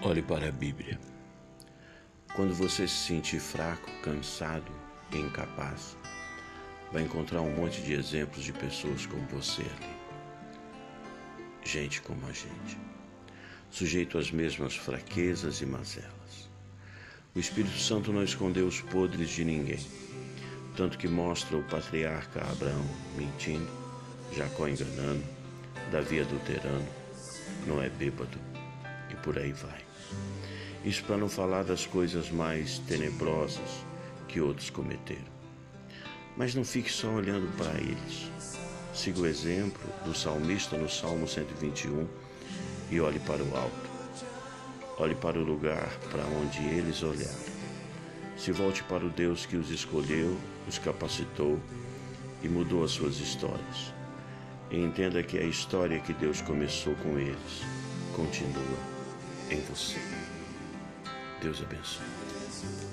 Olhe para a Bíblia. Quando você se sentir fraco, cansado e incapaz, vai encontrar um monte de exemplos de pessoas como você ali. Gente como a gente, sujeito às mesmas fraquezas e mazelas. O Espírito Santo não escondeu os podres de ninguém, tanto que mostra o patriarca Abraão mentindo, Jacó enganando, Davi adulterando, Noé bêbado por aí vai. Isso para não falar das coisas mais tenebrosas que outros cometeram. Mas não fique só olhando para eles. Siga o exemplo do salmista no Salmo 121 e olhe para o alto. Olhe para o lugar para onde eles olharam. Se volte para o Deus que os escolheu, os capacitou e mudou as suas histórias. E entenda que a história que Deus começou com eles continua em você. Deus abençoe.